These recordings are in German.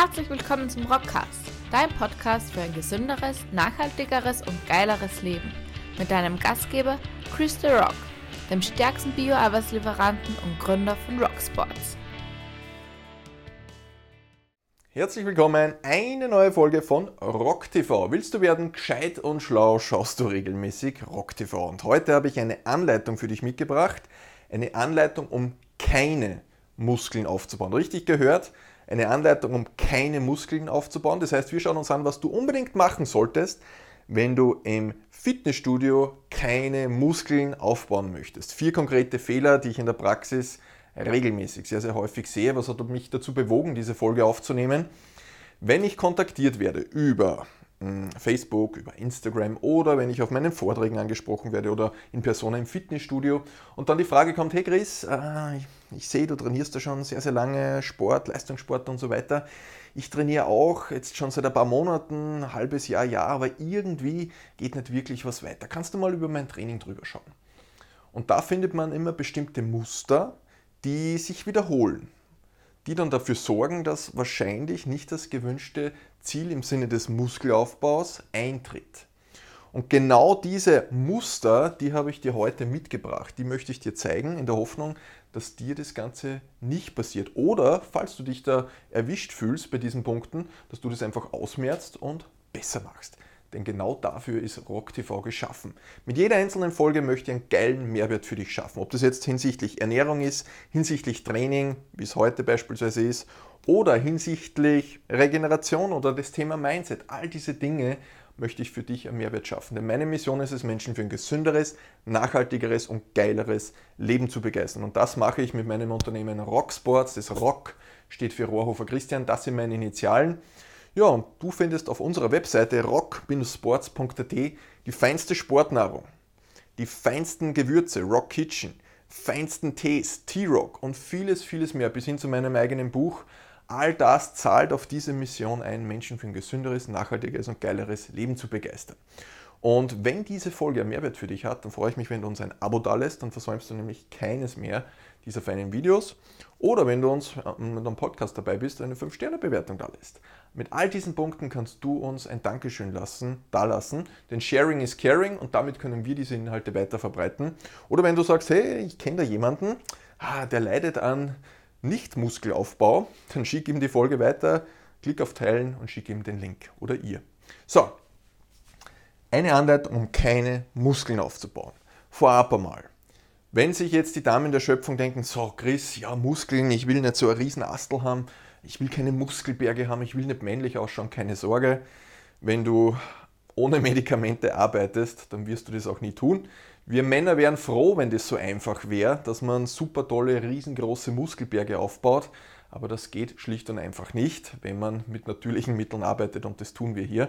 Herzlich willkommen zum Rockcast, dein Podcast für ein gesünderes, nachhaltigeres und geileres Leben. Mit deinem Gastgeber Chris The Rock, dem stärksten Bio-Arbeitslieferanten und Gründer von Rocksports. Herzlich willkommen, eine neue Folge von Rock TV. Willst du werden gescheit und schlau, schaust du regelmäßig Rock TV. Und heute habe ich eine Anleitung für dich mitgebracht. Eine Anleitung, um keine Muskeln aufzubauen. Richtig gehört, eine Anleitung, um keine Muskeln aufzubauen. Das heißt, wir schauen uns an, was du unbedingt machen solltest, wenn du im Fitnessstudio keine Muskeln aufbauen möchtest. Vier konkrete Fehler, die ich in der Praxis regelmäßig, sehr, sehr häufig sehe. Was hat mich dazu bewogen, diese Folge aufzunehmen? Wenn ich kontaktiert werde über Facebook, über Instagram oder wenn ich auf meinen Vorträgen angesprochen werde oder in Persona im Fitnessstudio und dann die Frage kommt, hey Chris, äh, ich, sehe, du trainierst da schon sehr, sehr lange Sport, Leistungssport und so weiter. Ich trainiere auch jetzt schon seit ein paar Monaten, ein halbes Jahr, Jahr, aber irgendwie geht nicht wirklich was weiter. Kannst du mal über mein Training drüber schauen? Und da findet man immer bestimmte Muster, die sich wiederholen die dann dafür sorgen, dass wahrscheinlich nicht das gewünschte Ziel im Sinne des Muskelaufbaus eintritt. Und genau diese Muster, die habe ich dir heute mitgebracht. Die möchte ich dir zeigen, in der Hoffnung, dass dir das Ganze nicht passiert. Oder, falls du dich da erwischt fühlst bei diesen Punkten, dass du das einfach ausmerzt und besser machst. Denn genau dafür ist Rock TV geschaffen. Mit jeder einzelnen Folge möchte ich einen geilen Mehrwert für dich schaffen. Ob das jetzt hinsichtlich Ernährung ist, hinsichtlich Training, wie es heute beispielsweise ist, oder hinsichtlich Regeneration oder das Thema Mindset. All diese Dinge möchte ich für dich einen Mehrwert schaffen. Denn meine Mission ist es, Menschen für ein gesünderes, nachhaltigeres und geileres Leben zu begeistern. Und das mache ich mit meinem Unternehmen Rocksports. Das Rock steht für Rohrhofer Christian. Das sind meine Initialen. Ja, und du findest auf unserer Webseite rock-sports.at die feinste Sportnahrung, die feinsten Gewürze, Rock Kitchen, feinsten Tees, T-Rock und vieles, vieles mehr, bis hin zu meinem eigenen Buch. All das zahlt auf diese Mission ein, Menschen für ein gesünderes, nachhaltiges und geileres Leben zu begeistern. Und wenn diese Folge einen Mehrwert für dich hat, dann freue ich mich, wenn du uns ein Abo da lässt, dann versäumst du nämlich keines mehr dieser feinen Videos. Oder wenn du uns äh, mit einem Podcast dabei bist, eine 5-Sterne-Bewertung da lässt. Mit all diesen Punkten kannst du uns ein Dankeschön lassen, da lassen, denn Sharing is Caring und damit können wir diese Inhalte weiter verbreiten. Oder wenn du sagst, hey, ich kenne da jemanden, ah, der leidet an Nicht-Muskelaufbau, dann schick ihm die Folge weiter, klick auf Teilen und schick ihm den Link oder ihr. So, eine Anleitung, um keine Muskeln aufzubauen. Vorab einmal. Wenn sich jetzt die Damen der Schöpfung denken, so Chris, ja Muskeln, ich will nicht so einen riesen Astel haben, ich will keine Muskelberge haben, ich will nicht männlich ausschauen, keine Sorge. Wenn du ohne Medikamente arbeitest, dann wirst du das auch nie tun. Wir Männer wären froh, wenn das so einfach wäre, dass man super tolle, riesengroße Muskelberge aufbaut. Aber das geht schlicht und einfach nicht, wenn man mit natürlichen Mitteln arbeitet und das tun wir hier.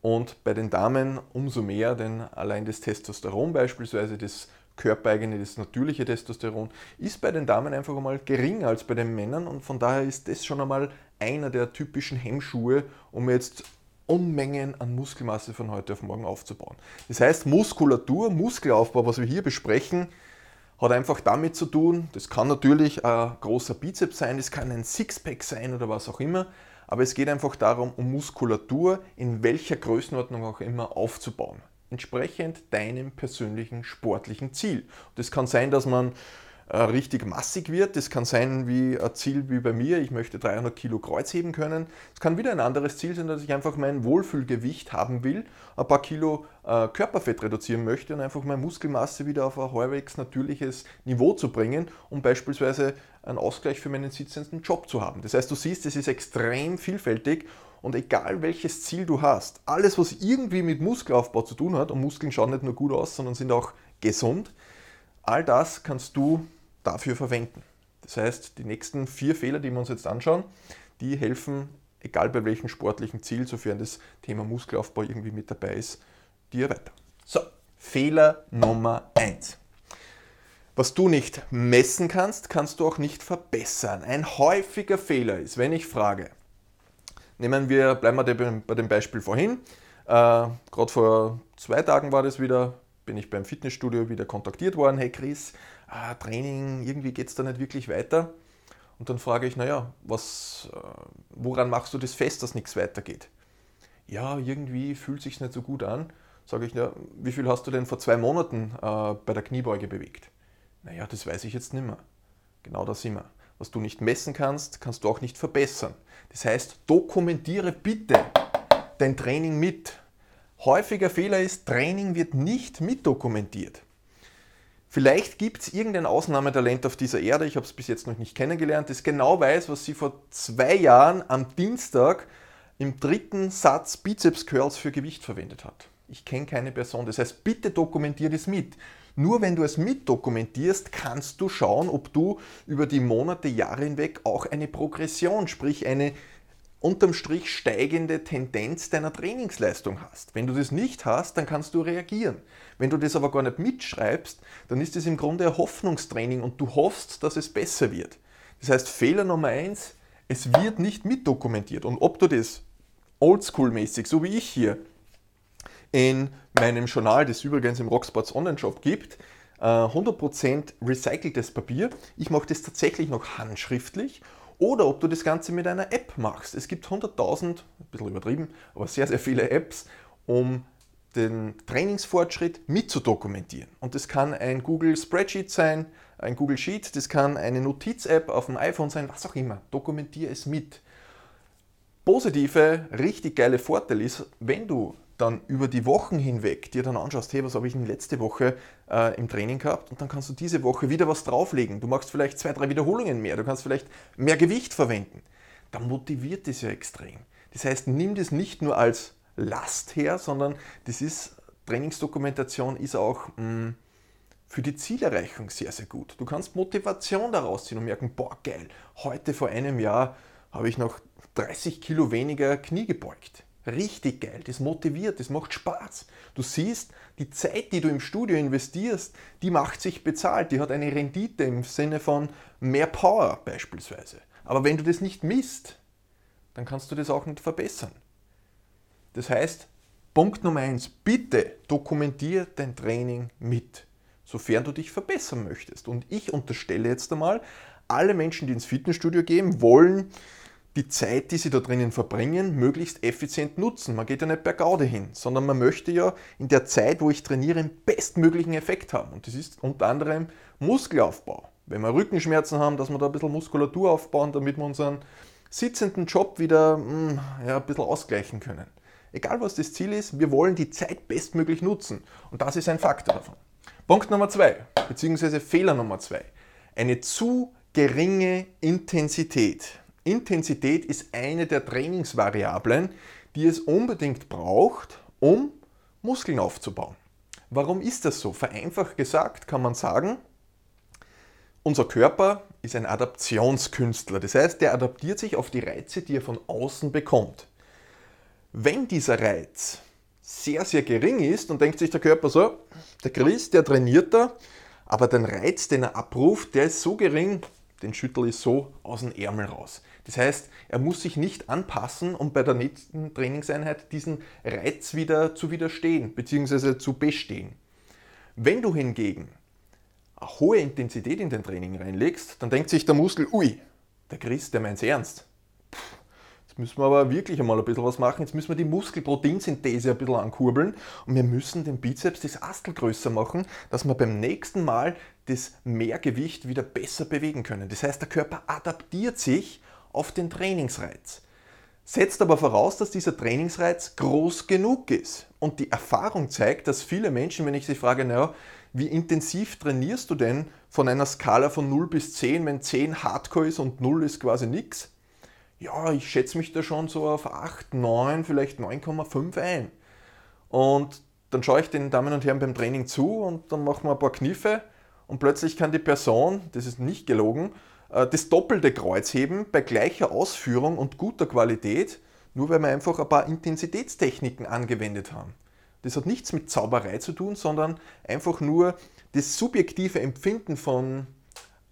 Und bei den Damen umso mehr, denn allein das Testosteron beispielsweise, das körpereigene, das natürliche Testosteron, ist bei den Damen einfach einmal geringer als bei den Männern und von daher ist das schon einmal einer der typischen Hemmschuhe, um jetzt Unmengen an Muskelmasse von heute auf morgen aufzubauen. Das heißt, Muskulatur, Muskelaufbau, was wir hier besprechen, hat einfach damit zu tun, das kann natürlich ein großer Bizeps sein, es kann ein Sixpack sein oder was auch immer, aber es geht einfach darum, um Muskulatur in welcher Größenordnung auch immer aufzubauen entsprechend deinem persönlichen sportlichen Ziel. Das kann sein, dass man richtig massig wird. Das kann sein wie ein Ziel wie bei mir, ich möchte 300 Kilo Kreuz heben können. Es kann wieder ein anderes Ziel sein, dass ich einfach mein Wohlfühlgewicht haben will, ein paar Kilo äh, Körperfett reduzieren möchte und einfach meine Muskelmasse wieder auf ein halbwegs natürliches Niveau zu bringen, um beispielsweise einen Ausgleich für meinen sitzenden Job zu haben. Das heißt, du siehst, es ist extrem vielfältig und egal welches Ziel du hast, alles was irgendwie mit Muskelaufbau zu tun hat, und Muskeln schauen nicht nur gut aus, sondern sind auch gesund, all das kannst du dafür verwenden. Das heißt, die nächsten vier Fehler, die wir uns jetzt anschauen, die helfen, egal bei welchem sportlichen Ziel, sofern das Thema Muskelaufbau irgendwie mit dabei ist, dir weiter. So, Fehler Nummer 1. Was du nicht messen kannst, kannst du auch nicht verbessern. Ein häufiger Fehler ist, wenn ich frage, Nehmen wir, bleiben wir bei dem Beispiel vorhin. Äh, Gerade vor zwei Tagen war das wieder, bin ich beim Fitnessstudio wieder kontaktiert worden. Hey Chris, äh, Training, irgendwie geht es da nicht wirklich weiter. Und dann frage ich, naja, was, äh, woran machst du das fest, dass nichts weitergeht? Ja, irgendwie fühlt sich nicht so gut an. Sage ich, na, wie viel hast du denn vor zwei Monaten äh, bei der Kniebeuge bewegt? Naja, das weiß ich jetzt nicht mehr. Genau das immer. Was du nicht messen kannst, kannst du auch nicht verbessern. Das heißt, dokumentiere bitte dein Training mit. Häufiger Fehler ist, Training wird nicht mitdokumentiert. Vielleicht gibt es irgendein Ausnahmetalent auf dieser Erde, ich habe es bis jetzt noch nicht kennengelernt, das genau weiß, was sie vor zwei Jahren am Dienstag im dritten Satz Bizeps Curls für Gewicht verwendet hat. Ich kenne keine Person. Das heißt, bitte dokumentiere das mit. Nur wenn du es mitdokumentierst, kannst du schauen, ob du über die Monate, Jahre hinweg auch eine Progression, sprich eine unterm Strich steigende Tendenz deiner Trainingsleistung hast. Wenn du das nicht hast, dann kannst du reagieren. Wenn du das aber gar nicht mitschreibst, dann ist es im Grunde ein Hoffnungstraining und du hoffst, dass es besser wird. Das heißt, Fehler Nummer eins, es wird nicht mitdokumentiert. Und ob du das oldschool-mäßig, so wie ich hier, in meinem Journal, das übrigens im Rocksports Online-Shop gibt, 100% äh, recyceltes Papier. Ich mache das tatsächlich noch handschriftlich oder ob du das Ganze mit einer App machst. Es gibt 100.000, ein bisschen übertrieben, aber sehr, sehr viele Apps, um den Trainingsfortschritt mitzudokumentieren. Und das kann ein Google Spreadsheet sein, ein Google Sheet, das kann eine Notiz-App auf dem iPhone sein, was auch immer. Dokumentiere es mit. Positive, richtig geile Vorteil ist, wenn du dann über die Wochen hinweg dir dann anschaust, hey, was habe ich denn letzte Woche äh, im Training gehabt und dann kannst du diese Woche wieder was drauflegen. Du machst vielleicht zwei, drei Wiederholungen mehr, du kannst vielleicht mehr Gewicht verwenden. Dann motiviert das ja extrem. Das heißt, nimm das nicht nur als Last her, sondern das ist, Trainingsdokumentation ist auch mh, mm, für die Zielerreichung sehr, sehr gut. Du kannst Motivation daraus ziehen und merken, boah, geil, heute vor einem Jahr habe ich noch 30 Kilo weniger Knie gebeugt richtig geil, das motiviert, das macht Spaß. Du siehst, die Zeit, die du im Studio investierst, die macht sich bezahlt, die hat eine Rendite im Sinne von mehr Power beispielsweise. Aber wenn du das nicht misst, dann kannst du das auch nicht verbessern. Das heißt, Punkt Nummer eins, bitte dokumentier dein Training mit, sofern du dich verbessern möchtest. Und ich unterstelle jetzt einmal, alle Menschen, die ins Fitnessstudio gehen, wollen die Zeit, die sie da drinnen verbringen, möglichst effizient nutzen. Man geht ja nicht per Gaude hin, sondern man möchte ja in der Zeit, wo ich trainiere, einen bestmöglichen Effekt haben. Und das ist unter anderem Muskelaufbau. Wenn wir Rückenschmerzen haben, dass wir da ein bisschen Muskulatur aufbauen, damit wir unseren sitzenden Job wieder hm, ja, ein bisschen ausgleichen können. Egal was das Ziel ist, wir wollen die Zeit bestmöglich nutzen. Und das ist ein Faktor davon. Punkt Nummer zwei, beziehungsweise Fehler Nummer zwei. Eine zu geringe Intensität. Intensität ist eine der Trainingsvariablen, die es unbedingt braucht, um Muskeln aufzubauen. Warum ist das so? Vereinfacht gesagt kann man sagen, unser Körper ist ein Adaptionskünstler. Das heißt, der adaptiert sich auf die Reize, die er von außen bekommt. Wenn dieser Reiz sehr, sehr gering ist, dann denkt sich der Körper so, der Chris, der trainiert da, aber den Reiz, den er abruft, der ist so gering, den schüttel ich so aus dem Ärmel raus. Das heißt, er muss sich nicht anpassen, um bei der nächsten Trainingseinheit diesen Reiz wieder zu widerstehen bzw. zu bestehen. Wenn du hingegen eine hohe Intensität in dein Training reinlegst, dann denkt sich der Muskel, ui, der Chris, der meint es ernst. jetzt müssen wir aber wirklich einmal ein bisschen was machen. Jetzt müssen wir die Muskelproteinsynthese ein bisschen ankurbeln und wir müssen den Bizeps, das Astel größer machen, dass wir beim nächsten Mal das Mehrgewicht wieder besser bewegen können. Das heißt, der Körper adaptiert sich auf den Trainingsreiz. Setzt aber voraus, dass dieser Trainingsreiz groß genug ist. Und die Erfahrung zeigt, dass viele Menschen, wenn ich sie frage, naja, wie intensiv trainierst du denn von einer Skala von 0 bis 10, wenn 10 Hardcore ist und 0 ist quasi nichts? Ja, ich schätze mich da schon so auf 8, 9, vielleicht 9,5 ein. Und dann schaue ich den Damen und Herren beim Training zu und dann machen wir ein paar Kniffe und plötzlich kann die Person, das ist nicht gelogen, das doppelte Kreuzheben bei gleicher Ausführung und guter Qualität, nur weil wir einfach ein paar Intensitätstechniken angewendet haben. Das hat nichts mit Zauberei zu tun, sondern einfach nur das subjektive Empfinden von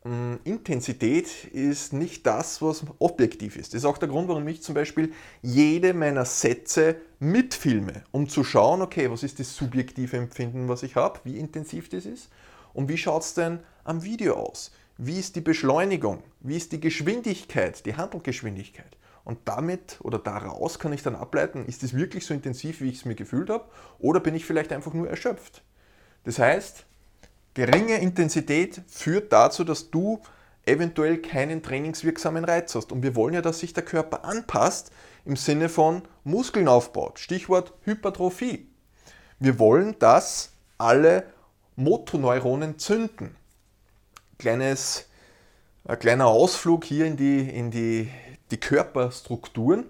ähm, Intensität ist nicht das, was objektiv ist. Das ist auch der Grund, warum ich zum Beispiel jede meiner Sätze mitfilme, um zu schauen, okay, was ist das subjektive Empfinden, was ich habe, wie intensiv das ist und wie schaut es denn am Video aus wie ist die Beschleunigung, wie ist die Geschwindigkeit, die Handelgeschwindigkeit. Und damit oder daraus kann ich dann ableiten, ist es wirklich so intensiv, wie ich es mir gefühlt habe, oder bin ich vielleicht einfach nur erschöpft. Das heißt, geringe Intensität führt dazu, dass du eventuell keinen trainingswirksamen Reiz hast. Und wir wollen ja, dass sich der Körper anpasst im Sinne von Muskeln aufbaut. Stichwort Hypertrophie. Wir wollen, dass alle Motoneuronen zünden. Kleines, ein kleiner Ausflug hier in die, in die, die Körperstrukturen.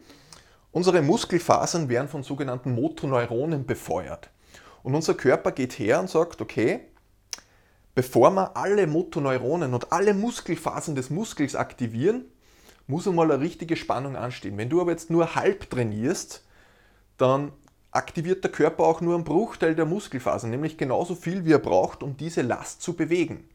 Unsere Muskelfasern werden von sogenannten Motoneuronen befeuert. Und unser Körper geht her und sagt, okay, bevor wir alle Motoneuronen und alle Muskelfasern des Muskels aktivieren, muss einmal eine richtige Spannung anstehen. Wenn du aber jetzt nur halb trainierst, dann aktiviert der Körper auch nur einen Bruchteil der Muskelfasern, nämlich genauso viel, wie er braucht, um diese Last zu bewegen.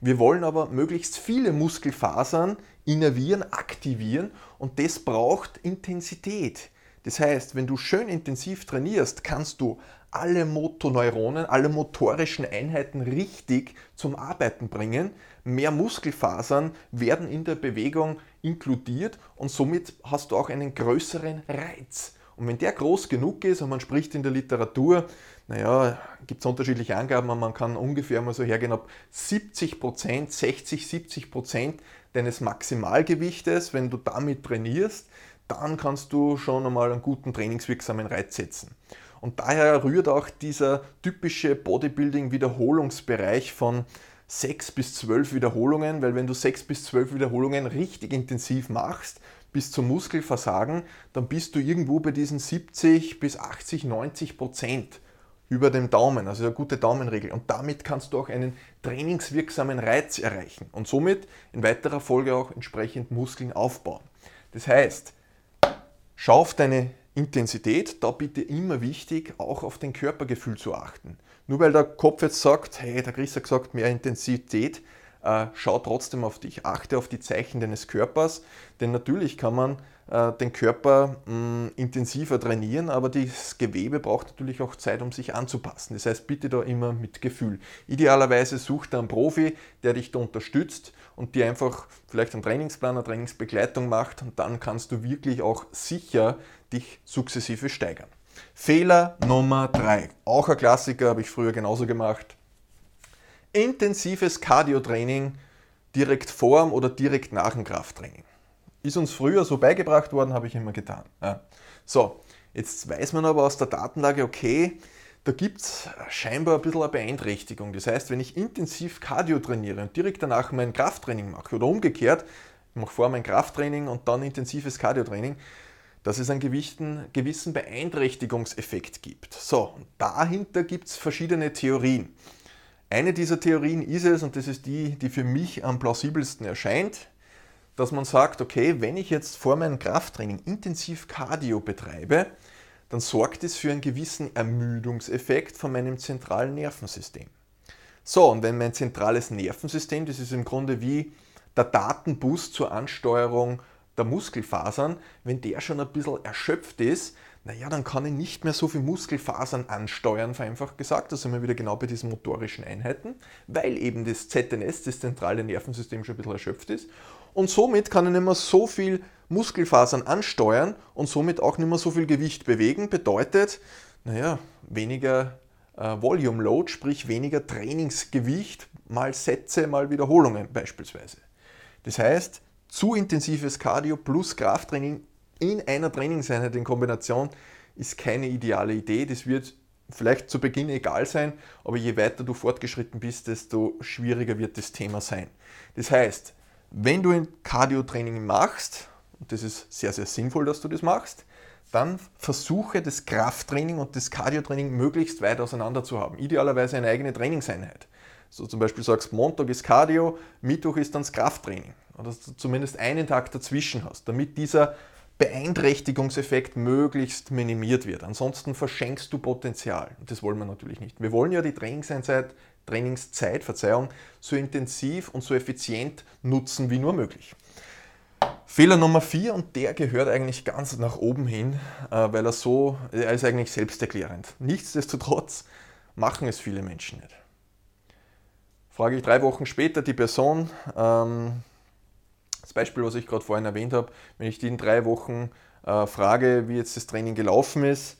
Wir wollen aber möglichst viele Muskelfasern innervieren, aktivieren und das braucht Intensität. Das heißt, wenn du schön intensiv trainierst, kannst du alle Motoneuronen, alle motorischen Einheiten richtig zum Arbeiten bringen. Mehr Muskelfasern werden in der Bewegung inkludiert und somit hast du auch einen größeren Reiz. Und wenn der groß genug ist, und man spricht in der Literatur, naja, gibt es unterschiedliche Angaben, aber man kann ungefähr mal so hergehen, ob 70 Prozent, 60, 70 Prozent deines Maximalgewichtes, wenn du damit trainierst, dann kannst du schon einmal einen guten trainingswirksamen Reiz setzen. Und daher rührt auch dieser typische Bodybuilding-Wiederholungsbereich von 6 bis 12 Wiederholungen, weil wenn du 6 bis 12 Wiederholungen richtig intensiv machst, bis zum Muskelversagen, dann bist du irgendwo bei diesen 70 bis 80, 90 Prozent über dem Daumen, also eine gute Daumenregel. Und damit kannst du auch einen trainingswirksamen Reiz erreichen und somit in weiterer Folge auch entsprechend Muskeln aufbauen. Das heißt, schau auf deine Intensität, da bitte immer wichtig, auch auf den Körpergefühl zu achten. Nur weil der Kopf jetzt sagt, hey, der Chris hat gesagt, mehr Intensität, schau trotzdem auf dich, achte auf die Zeichen deines Körpers, denn natürlich kann man äh, den Körper mh, mm, intensiver trainieren, aber das Gewebe braucht natürlich auch Zeit, um sich anzupassen. Das heißt, bitte da immer mit Gefühl. Idealerweise such da einen Profi, der dich da unterstützt und dir einfach vielleicht einen Trainingsplan, eine Trainingsbegleitung macht und dann kannst du wirklich auch sicher dich sukzessive steigern. Fehler Nummer 3. Auch ein Klassiker, habe ich früher genauso gemacht. Intensives Cardio-Training direkt vor dem oder direkt nach dem Krafttraining. Ist uns früher so beigebracht worden, habe ich immer getan. Ja. So, jetzt weiß man aber aus der Datenlage, okay, da gibt es scheinbar ein bisschen eine Beeinträchtigung. Das heißt, wenn ich intensiv Cardio trainiere und direkt danach mein Krafttraining mache oder umgekehrt, ich mache vor mein Krafttraining und dann intensives Cardio-Training, dass es einen gewissen Beeinträchtigungseffekt gibt. So, dahinter gibt es verschiedene Theorien. Eine dieser Theorien ist es, und das ist die, die für mich am plausibelsten erscheint, dass man sagt, okay, wenn ich jetzt vor meinem Krafttraining intensiv Cardio betreibe, dann sorgt es für einen gewissen Ermüdungseffekt von meinem zentralen Nervensystem. So, und wenn mein zentrales Nervensystem, das ist im Grunde wie der Datenbus zur Ansteuerung der Muskelfasern, wenn der schon ein bisschen erschöpft ist, naja, dann kann ich nicht mehr so viel Muskelfasern ansteuern, vereinfacht gesagt. Da sind wir wieder genau bei diesen motorischen Einheiten, weil eben das ZNS, das zentrale Nervensystem, schon ein bisschen erschöpft ist. Und somit kann ich nicht mehr so viel Muskelfasern ansteuern und somit auch nicht mehr so viel Gewicht bewegen. Bedeutet, naja, weniger äh, Volume Load, sprich weniger Trainingsgewicht mal Sätze, mal Wiederholungen beispielsweise. Das heißt, zu intensives Cardio plus Krafttraining in einer Trainingseinheit in Kombination ist keine ideale Idee. Das wird vielleicht zu Beginn egal sein, aber je weiter du fortgeschritten bist, desto schwieriger wird das Thema sein. Das heißt, wenn du ein Cardio-Training machst, und das ist sehr, sehr sinnvoll, dass du das machst, dann versuche das Krafttraining und das Cardio-Training möglichst weit auseinander zu haben. Idealerweise eine eigene Trainingseinheit. So zum Beispiel sagst, Montag ist Cardio, Mittwoch ist dann das Krafttraining. Oder dass du zumindest einen Tag dazwischen hast, damit dieser Beeinträchtigungseffekt möglichst minimiert wird. Ansonsten verschenkst du Potenzial. Das wollen wir natürlich nicht. Wir wollen ja die Trainingseinheit, Trainingszeit, Verzeihung, so intensiv und so effizient nutzen wie nur möglich. Fehler Nummer 4 und der gehört eigentlich ganz nach oben hin, äh, weil er so, er ist eigentlich selbsterklärend. Nichtsdestotrotz machen es viele Menschen nicht. Frage ich drei Wochen später die Person, ähm, das Beispiel, was ich gerade vorhin erwähnt habe, wenn ich die in drei Wochen äh, frage, wie jetzt das Training gelaufen ist,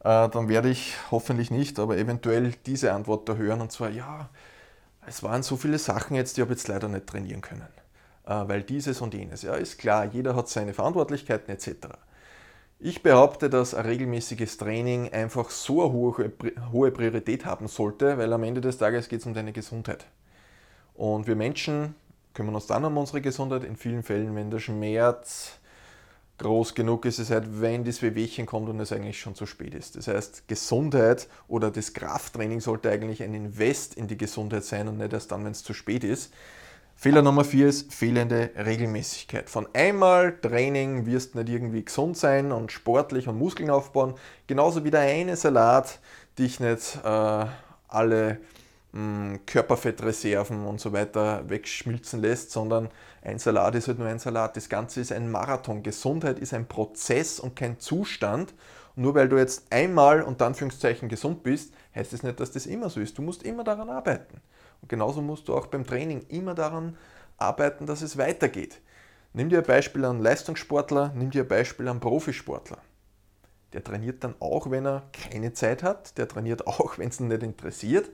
äh, dann werde ich hoffentlich nicht, aber eventuell diese Antwort da hören und zwar, ja, es waren so viele Sachen jetzt, die habe jetzt leider nicht trainieren können, äh, weil dieses und jenes. Ja, ist klar, jeder hat seine Verantwortlichkeiten etc. Ich behaupte, dass ein regelmäßiges Training einfach so eine hohe Priorität haben sollte, weil am Ende des Tages geht es um deine Gesundheit. Und wir Menschen kümmern uns dann um unsere Gesundheit. In vielen Fällen, wenn der Schmerz groß genug ist, es halt, wenn das Wehwehchen kommt und es eigentlich schon zu spät ist. Das heißt, Gesundheit oder das Krafttraining sollte eigentlich ein Invest in die Gesundheit sein und nicht erst dann, wenn es zu spät ist. Fehler Nummer vier ist fehlende Regelmäßigkeit. Von einmal Training wirst du nicht irgendwie gesund sein und sportlich und Muskeln aufbauen. Genauso wie der eine Salat dich nicht äh, alle Körperfettreserven und so weiter wegschmilzen lässt, sondern ein Salat ist halt nur ein Salat. Das Ganze ist ein Marathon. Gesundheit ist ein Prozess und kein Zustand. Und nur weil du jetzt einmal und Anführungszeichen gesund bist, heißt es das nicht, dass das immer so ist. Du musst immer daran arbeiten. Und genauso musst du auch beim Training immer daran arbeiten, dass es weitergeht. Nimm dir ein Beispiel an Leistungssportler, nimm dir ein Beispiel an Profisportler. Der trainiert dann auch, wenn er keine Zeit hat. Der trainiert auch, wenn es ihn nicht interessiert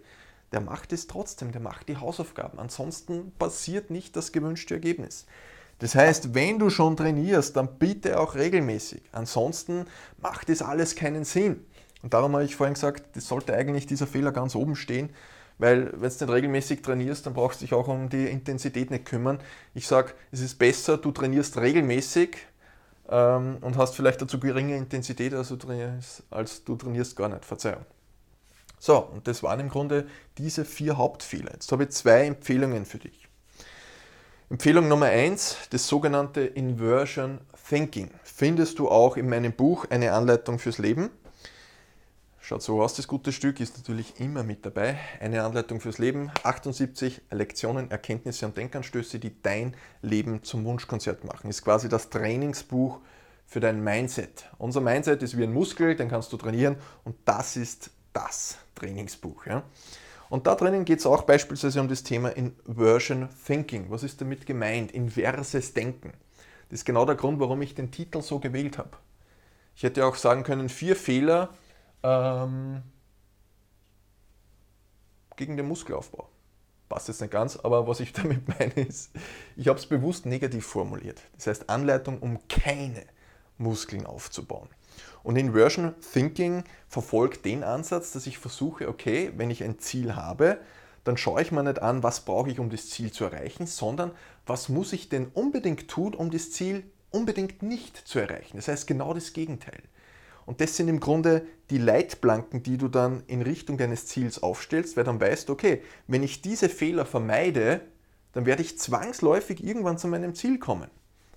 der macht es trotzdem, der macht die Hausaufgaben. Ansonsten passiert nicht das gewünschte Ergebnis. Das heißt, wenn du schon trainierst, dann bitte auch regelmäßig. Ansonsten macht das alles keinen Sinn. Und darum habe ich vorhin gesagt, das sollte eigentlich dieser Fehler ganz oben stehen, weil wenn du nicht regelmäßig trainierst, dann brauchst du dich auch um die Intensität nicht kümmern. Ich sage, es ist besser, du trainierst regelmäßig ähm, und hast vielleicht dazu geringe Intensität, als du, als du trainierst gar nicht. Verzeihung. So, und das waren im Grunde diese vier Hauptfehler. Jetzt habe ich zwei Empfehlungen für dich. Empfehlung Nummer eins, das sogenannte Inversion Thinking. Findest du auch in meinem Buch eine Anleitung fürs Leben. Schaut so aus, das gute Stück ist natürlich immer mit dabei. Eine Anleitung fürs Leben, 78 Lektionen, Erkenntnisse und Denkanstöße, die dein Leben zum Wunschkonzert machen. Ist quasi das Trainingsbuch für dein Mindset. Unser Mindset ist wie ein Muskel, den kannst du trainieren und das ist das Trainingsbuch. Ja? Und da drinnen geht es auch beispielsweise um das Thema Inversion Thinking. Was ist damit gemeint? Inverses Denken. Das ist genau der Grund, warum ich den Titel so gewählt habe. Ich hätte auch sagen können, vier Fehler ähm, gegen den Muskelaufbau. Passt jetzt nicht ganz, aber was ich damit meine ist, ich habe es bewusst negativ formuliert. Das heißt Anleitung, um keine Muskeln aufzubauen. Und Inversion Thinking verfolgt den Ansatz, dass ich versuche, okay, wenn ich ein Ziel habe, dann schaue ich mir nicht an, was brauche ich, um das Ziel zu erreichen, sondern was muss ich denn unbedingt tun, um das Ziel unbedingt nicht zu erreichen. Das heißt genau das Gegenteil. Und das sind im Grunde die Leitplanken, die du dann in Richtung deines Ziels aufstellst, weil dann weißt okay, wenn ich diese Fehler vermeide, dann werde ich zwangsläufig irgendwann zu meinem Ziel kommen.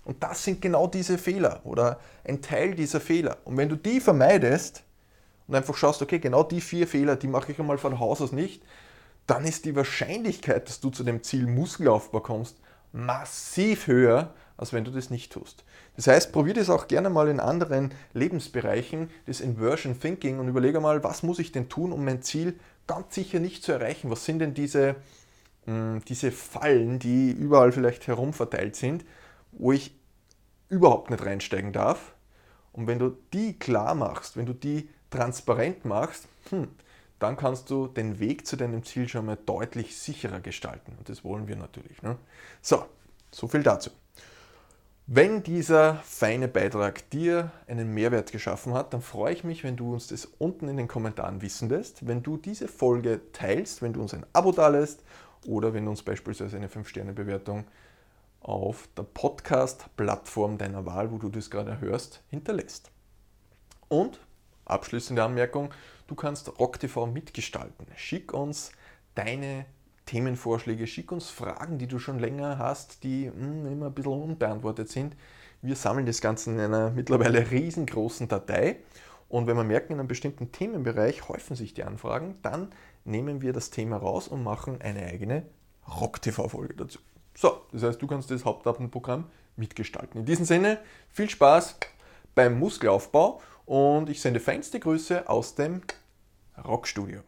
Und das sind genau diese Fehler oder ein Teil dieser Fehler. Und wenn du die vermeidest und einfach schaust, okay, genau die vier Fehler, die mache ich einmal von Haus aus nicht, dann ist die Wahrscheinlichkeit, dass du zu dem Ziel Muskelaufbau kommst, massiv höher, als wenn du das nicht tust. Das heißt, probier das auch gerne mal in anderen Lebensbereichen, das Inversion Thinking und überlege mal, was muss ich denn tun, um mein Ziel ganz sicher nicht zu erreichen? Was sind denn diese, mh, diese Fallen, die überall vielleicht herumverteilt sind? Wo ich überhaupt nicht reinsteigen darf. Und wenn du die klar machst, wenn du die transparent machst, hm, dann kannst du den Weg zu deinem Ziel schon mal deutlich sicherer gestalten. Und das wollen wir natürlich. Ne? So, so viel dazu. Wenn dieser feine Beitrag dir einen Mehrwert geschaffen hat, dann freue ich mich, wenn du uns das unten in den Kommentaren wissen lässt, wenn du diese Folge teilst, wenn du uns ein Abo dalässt oder wenn du uns beispielsweise eine 5-Sterne-Bewertung auf der Podcast-Plattform deiner Wahl, wo du das gerade hörst, hinterlässt. Und abschließende Anmerkung, du kannst RockTV mitgestalten. Schick uns deine Themenvorschläge, schick uns Fragen, die du schon länger hast, die mh, hm, immer ein bisschen unbeantwortet sind. Wir sammeln das Ganze in einer mittlerweile riesengroßen Datei. Und wenn wir merken, in einem bestimmten Themenbereich häufen sich die Anfragen, dann nehmen wir das Thema raus und machen eine eigene RockTV-Folge dazu. So, das heißt, du kannst das Hauptdatenprogramm mitgestalten. In diesem Sinne, viel Spaß beim Muskelaufbau und ich sende feinste Grüße aus dem Rockstudio.